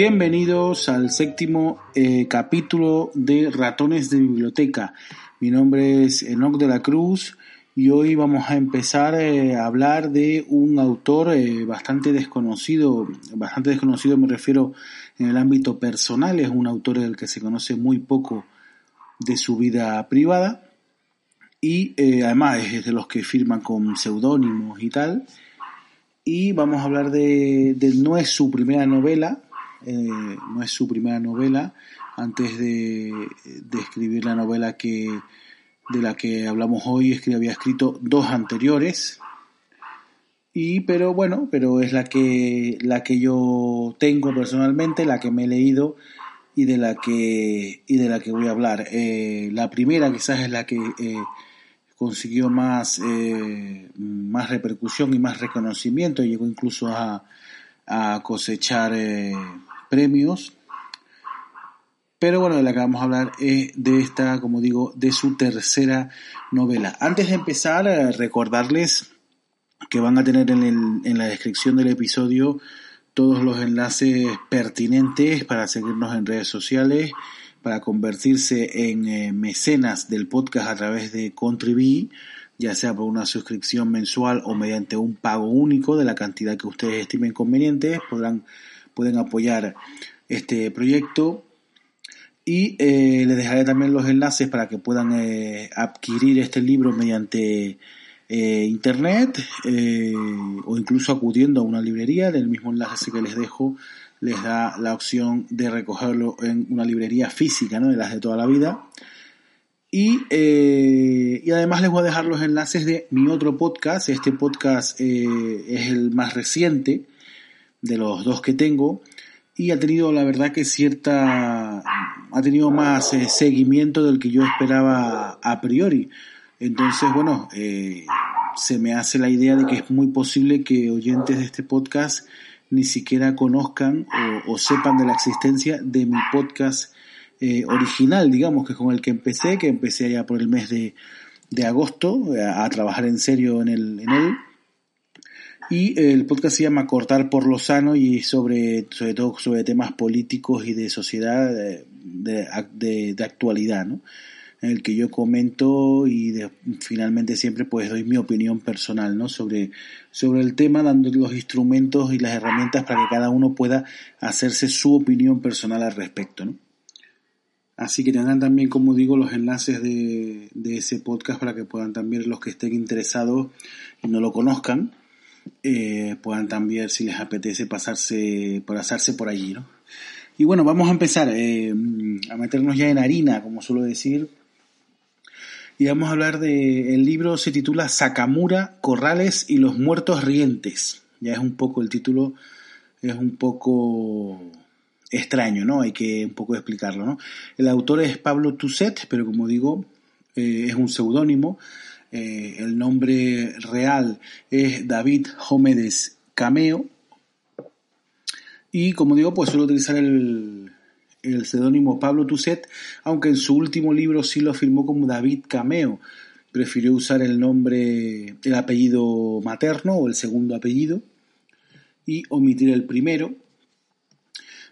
Bienvenidos al séptimo eh, capítulo de Ratones de Biblioteca. Mi nombre es Enoc de la Cruz y hoy vamos a empezar eh, a hablar de un autor eh, bastante desconocido, bastante desconocido me refiero en el ámbito personal, es un autor del que se conoce muy poco de su vida privada y además es de los que firman con seudónimos y tal. Y vamos a hablar de, de, no es su primera novela, eh, no es su primera novela, antes de, escribir la novela que, de la que hablamos hoy, es que había escrito dos anteriores, y pero bueno, pero es la que, la que yo tengo personalmente, la que me he leído y de la que, y de la que voy a hablar. Eh, la primera quizás es la que eh, consiguió más, más repercusión y más reconocimiento, llegó incluso a, a cosechar premios. Pero bueno, de la que vamos a hablar es de esta, como digo, de su tercera novela. Antes de empezar, eh, recordarles que van a tener en, el, en la descripción del episodio todos los enlaces pertinentes para seguirnos en redes sociales, para convertirse en eh, mecenas del podcast a través de Contribui, ya sea por una suscripción mensual o mediante un pago único de la cantidad que ustedes estimen conveniente. Podrán pueden apoyar este proyecto. Y eh, les dejaré también los enlaces para que puedan eh, adquirir este libro mediante eh, internet o incluso acudiendo a una librería. Del mismo enlace que les dejo les da la opción de recogerlo en una librería física ¿no? de las de toda la vida. Y, y, además les voy a dejar los enlaces de mi otro podcast. Este podcast es el más reciente de los dos que tengo y ha tenido la verdad que cierta ha tenido más eh, seguimiento del que yo esperaba a priori. Entonces bueno eh, se me hace la idea de que es muy posible que oyentes de este podcast ni siquiera conozcan o, sepan de la existencia de mi podcast eh, original digamos que es con el que empecé que empecé allá por el mes de, de agosto a, a trabajar en serio en, el, en él y el podcast se llama Cortar por lo sano y sobre, sobre todo sobre temas políticos y de sociedad de, de, de actualidad, ¿no? En el que yo comento y finalmente siempre pues doy mi opinión personal, ¿no? Sobre, sobre el tema, dando los instrumentos y las herramientas para que cada uno pueda hacerse su opinión personal al respecto, ¿no? Así que tendrán también, como digo, los enlaces de, de ese podcast para que puedan también los que estén interesados y no lo conozcan, eh, puedan también, si les apetece, pasarse, por allí, ¿no? Y bueno, vamos a empezar eh, a meternos ya en harina, como suelo decir. Y vamos a hablar de, el libro se titula Sakamura, Corrales y los Muertos Rientes. Ya es un poco, el título es un poco extraño, ¿no? Hay que un poco explicarlo, ¿no? El autor es Pablo Tusset, pero como digo, eh, es un seudónimo. Eh, el nombre real es David Jómedes Cameo. Y como digo, pues suelo utilizar el, el seudónimo Pablo Tusset, aunque en su último libro sí lo firmó como David Cameo. Prefirió usar el nombre, el apellido materno o el segundo apellido y omitir el primero,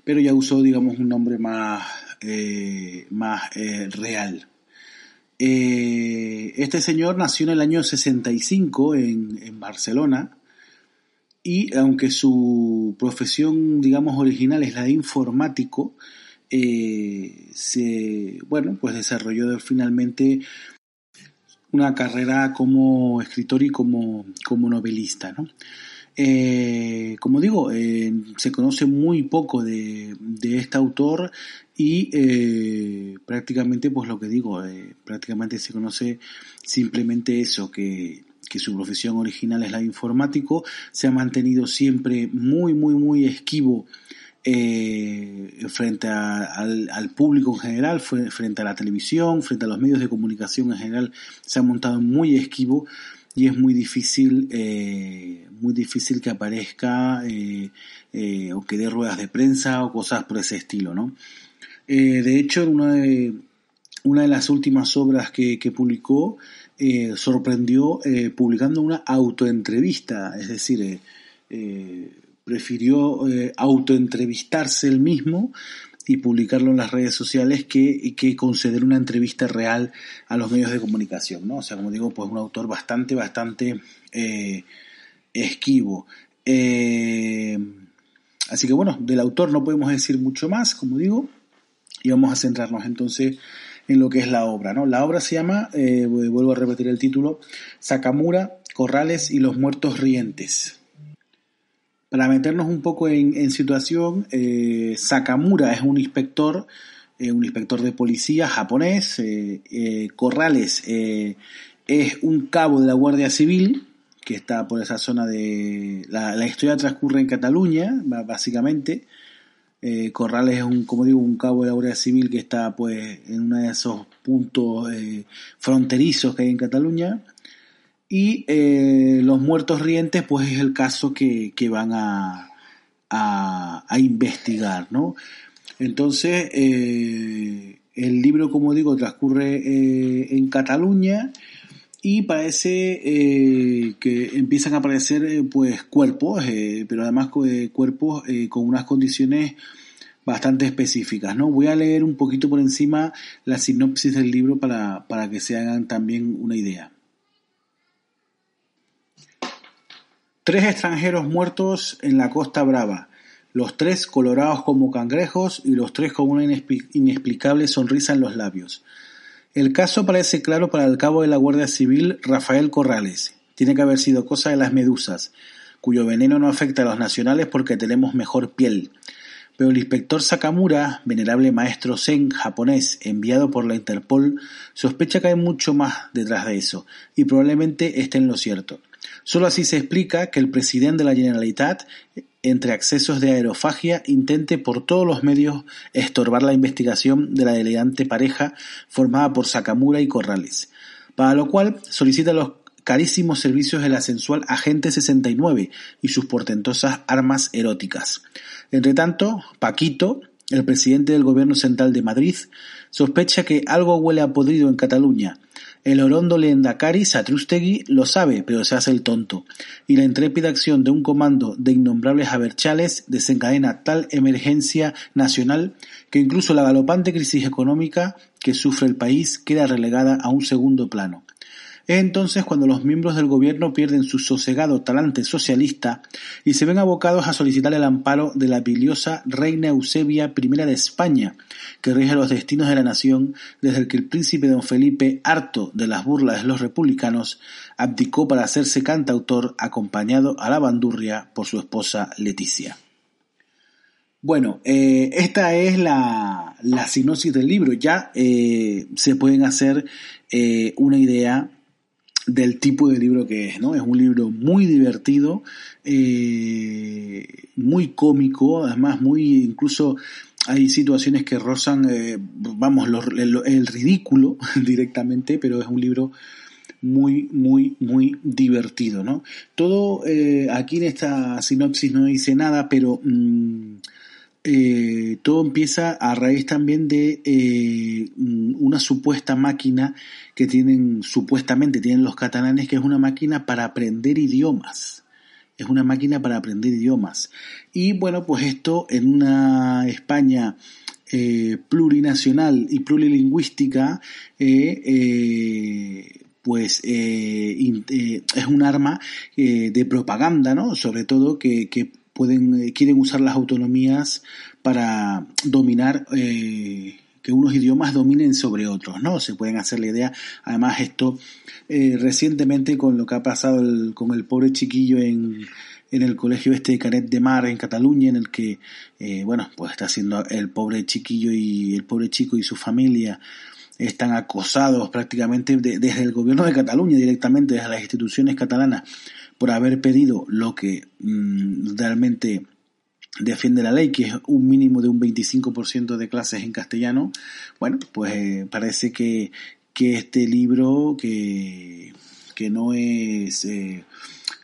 pero ya usó, digamos, un nombre más, eh, más eh, real. Eh, este señor nació en el año 65 en, en, Barcelona y aunque su profesión, digamos, original es la de informático, eh, se, bueno, pues desarrolló finalmente una carrera como escritor y como, como novelista, ¿no? Eh, como digo, eh, se conoce muy poco de, este autor y eh, prácticamente, pues lo que digo, prácticamente se conoce simplemente eso, que, que su profesión original es la de informático, se ha mantenido siempre muy, muy, muy esquivo frente al, al, público en general, frente a la televisión, frente a los medios de comunicación en general, se ha montado muy esquivo y es muy difícil, eh, muy difícil que aparezca eh, eh, o que dé ruedas de prensa o cosas por ese estilo, ¿no? de hecho, una de, una de las últimas obras que, que publicó, sorprendió publicando una autoentrevista, es decir, prefirió autoentrevistarse él mismo y publicarlo en las redes sociales que, que conceder una entrevista real a los medios de comunicación, ¿no? O sea, como digo, pues un autor bastante, bastante eh, esquivo. Eh, así que bueno, del autor no podemos decir mucho más, como digo, y vamos a centrarnos entonces en lo que es la obra, ¿no? La obra se llama, eh, vuelvo a repetir el título, Sakamura, Corrales y los Muertos Rientes. Para meternos un poco en, situación, eh, Sakamura es un inspector, eh, un inspector de policía japonés. Eh, Corrales es un cabo de la Guardia Civil que está por esa zona de... La, historia transcurre en Cataluña, básicamente. Corrales es un, como digo, un cabo de la Guardia Civil que está pues en uno de esos puntos fronterizos que hay en Cataluña. Y eh, los muertos rientes, pues es el caso que, van a, a, investigar, ¿no? Entonces, eh, el libro, como digo, transcurre eh, en Cataluña y parece que empiezan a aparecer pues cuerpos, pero además cuerpos con unas condiciones bastante específicas, ¿no? Voy a leer un poquito por encima la sinopsis del libro para, para que se hagan también una idea. Tres extranjeros muertos en la Costa Brava, los tres colorados como cangrejos y los tres con una inexplicable sonrisa en los labios. El caso parece claro para el cabo de la Guardia Civil Rafael Corrales. Tiene que haber sido cosa de las medusas, cuyo veneno no afecta a los nacionales porque tenemos mejor piel. Pero el inspector Sakamura, venerable maestro zen japonés enviado por la Interpol, sospecha que hay mucho más detrás de eso, y probablemente esté en lo cierto. Solo así se explica que el presidente de la Generalitat, entre accesos de aerofagia, intente por todos los medios estorbar la investigación de la elegante pareja formada por Sakamura y Corrales, para lo cual solicita los carísimos servicios de la sensual Agente 69 y sus portentosas armas eróticas. Entre tanto, Paquito, el presidente del gobierno central de Madrid, sospecha que algo huele a podrido en Cataluña el orondo Lehendakari Satrústegui lo sabe, pero se hace el tonto, y la intrépida acción de un comando de innombrables aberchales desencadena tal emergencia nacional que incluso la galopante crisis económica que sufre el país queda relegada a un segundo plano. Es entonces cuando los miembros del gobierno pierden su sosegado talante socialista y se ven abocados a solicitar el amparo de la biliosa reina Eusebia I de España, que rige los destinos de la nación desde el que el príncipe don Felipe, harto de las burlas de los republicanos, abdicó para hacerse cantautor acompañado a la bandurria por su esposa Leticia. Bueno, eh, esta es la, la sinopsis del libro. Ya eh, se pueden hacer eh, una idea del tipo de libro que es, ¿no? Es un libro muy divertido, eh, muy cómico, además muy, incluso hay situaciones que rozan, eh, vamos, el, ridículo directamente, pero es un libro muy, muy, muy divertido, ¿no? Todo eh, aquí en esta sinopsis no dice nada, pero mm, eh, todo empieza a raíz también de eh, una supuesta máquina que tienen, supuestamente tienen los catalanes, que es una máquina para aprender idiomas. Es una máquina para aprender idiomas. Y bueno, pues esto en una España eh, plurinacional y plurilingüística, pues es un arma de propaganda, ¿no? Sobre todo que, que pueden, eh, quieren usar las autonomías para dominar, eh, que unos idiomas dominen sobre otros, ¿no? Se pueden hacer la idea. Además, esto eh, recientemente con lo que ha pasado con el pobre chiquillo en, en el colegio este de Canet de Mar en Cataluña, en el que, bueno, pues está siendo el pobre chiquillo y el pobre chico y su familia están acosados prácticamente desde el gobierno de Cataluña directamente, desde las instituciones catalanas, por haber pedido lo que mm, realmente defiende la ley, que es un mínimo de un 25% de clases en castellano, bueno, pues eh, parece que, que este libro, que, que no es... Eh,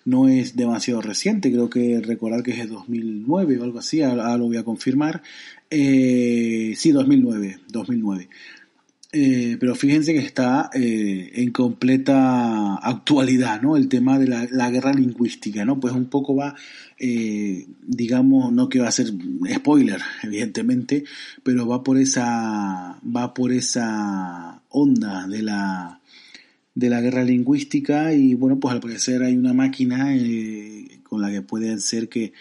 no es demasiado reciente, creo que recordar que es de 2009 o algo así, ahora, lo voy a confirmar. Eh, sí, 2009, 2009. Eh, pero fíjense que está eh, en completa actualidad, ¿no? El tema de la, guerra lingüística, ¿no? Pues un poco va, eh, digamos, no que va a ser spoiler, evidentemente, pero va por esa, va por esa onda de la, de la guerra lingüística y bueno, pues al parecer hay una máquina con la que puede ser que,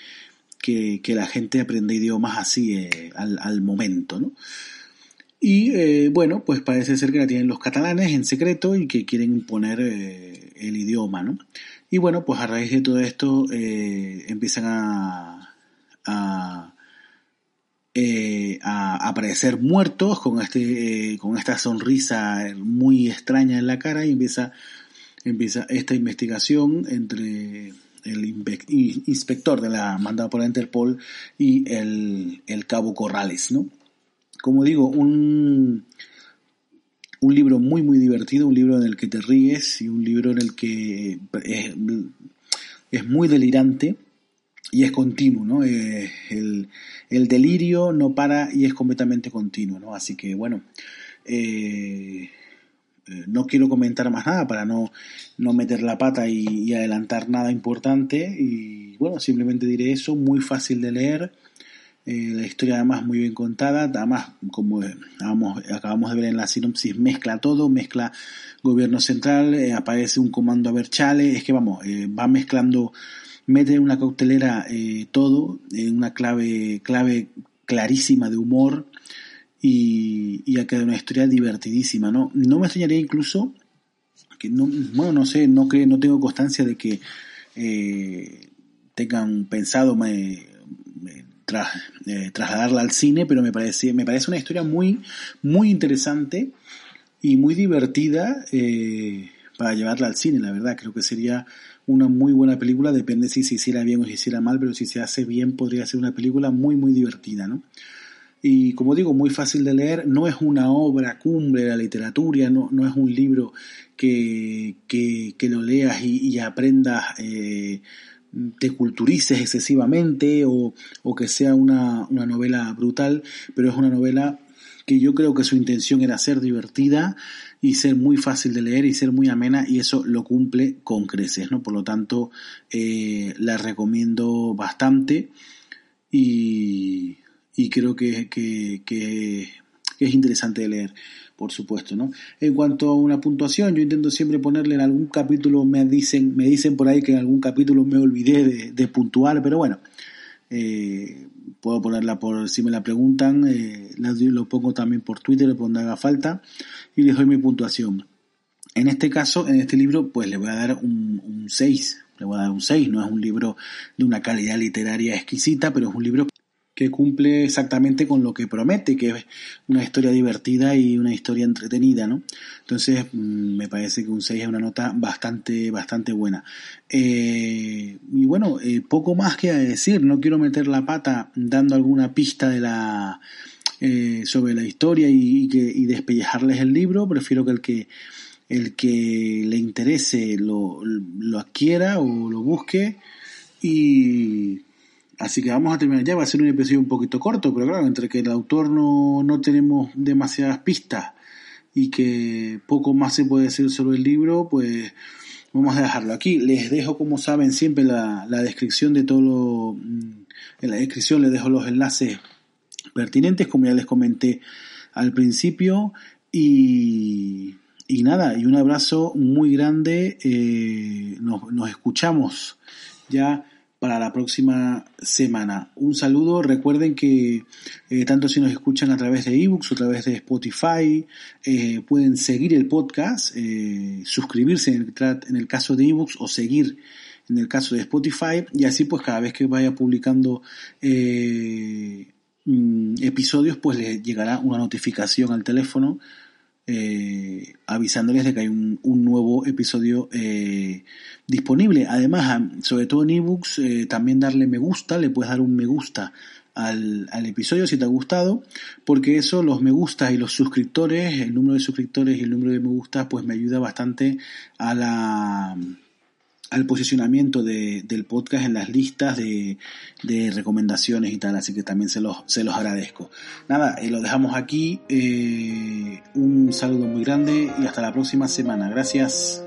que, la gente aprenda idiomas así al, al momento, ¿no? Y eh, bueno, pues parece ser que la tienen los catalanes en secreto y que quieren imponer eh, el idioma, ¿no? Y bueno, pues a raíz de todo esto eh, empiezan a, a, a, aparecer muertos con, este, con esta sonrisa muy extraña en la cara y empieza, empieza esta investigación entre el inspector de la mandada por la Interpol y el, el cabo Corrales, ¿no? Como digo, un, un libro muy, muy divertido, un libro en el que te ríes y un libro en el que es, muy delirante y es continuo, ¿no? Eh, el, delirio no para y es completamente continuo, ¿no? Así que, bueno, eh, eh, no quiero comentar más nada para no, no meter la pata y, adelantar nada importante y, bueno, simplemente diré eso, muy fácil de leer eh, la historia además muy bien contada, además como acabamos de ver en la sinopsis, mezcla todo, mezcla gobierno central, eh, aparece un comando a Berchale, es que vamos, eh, va mezclando, mete en una cautelera todo, en una clave, clave clarísima de humor y, y ha quedado una historia divertidísima, ¿no? No me extrañaría incluso que no, bueno, no sé, no creo, no tengo constancia de que tengan pensado me, eh, trasladarla al cine, pero me parece, me parece una historia muy, muy interesante y muy divertida eh, para llevarla al cine, la verdad. Creo que sería una muy buena película, depende si se hiciera bien o se hiciera mal, pero si se hace bien podría ser una película muy, muy divertida, ¿no? Y como digo, muy fácil de leer, no es una obra cumbre de la literatura, no, no es un libro que, que, lo leas y, aprendas eh, te culturices excesivamente o, que sea una, novela brutal, pero es una novela que yo creo que su intención era ser divertida y ser muy fácil de leer y ser muy amena y eso lo cumple con creces, ¿no? Por lo tanto, eh, la recomiendo bastante y, creo que, que es interesante de leer por supuesto, ¿no? En cuanto a una puntuación, yo intento siempre ponerle en algún capítulo, me dicen, me dicen por ahí que en algún capítulo me olvidé de, puntuar, pero bueno, eh, puedo ponerla por, si me la preguntan, eh, lo pongo también por Twitter, por donde haga falta, y les doy mi puntuación. En este caso, en este libro, pues le voy a dar un, un 6, le voy a dar un 6, no es un libro de una calidad literaria exquisita, pero es un libro cumple exactamente con lo que promete, que es una historia divertida y una historia entretenida, ¿no? Entonces, mm, me parece que un 6 es una nota bastante, bastante buena. Eh, y bueno, eh, poco más que decir, no quiero meter la pata dando alguna pista de la, eh, sobre la historia y despellejarles el libro, prefiero que el que el que le interese lo, lo adquiera o lo busque y Así que vamos a terminar ya, va a ser un episodio un poquito corto, pero claro, entre que el autor no, no tenemos demasiadas pistas y que poco más se puede decir sobre el libro, pues vamos a dejarlo aquí. Les dejo, como saben, siempre la, la descripción de todo lo... En la descripción les dejo los enlaces pertinentes, como ya les comenté al principio. Y, y nada, y un abrazo muy grande. Eh, nos, nos escuchamos ya para la próxima semana. Un saludo, recuerden que eh, tanto si nos escuchan a través de ebooks o a través de Spotify, eh, pueden seguir el podcast, eh, suscribirse en el, en el caso de ebooks o seguir en el caso de Spotify, y así pues cada vez que vaya publicando mm, episodios, pues les llegará una notificación al teléfono eh, avisándoles de que hay un, nuevo episodio eh, disponible. Además, sobre todo en ebooks, eh, también darle me gusta, le puedes dar un me gusta al, al, episodio si te ha gustado, porque eso, los me gustas y los suscriptores, el número de suscriptores y el número de me gustas, pues me ayuda bastante a la al posicionamiento de, del podcast en las listas de, de, recomendaciones y tal, así que también se los, se los agradezco. Nada, eh, lo dejamos aquí, eh, un saludo muy grande y hasta la próxima semana. Gracias.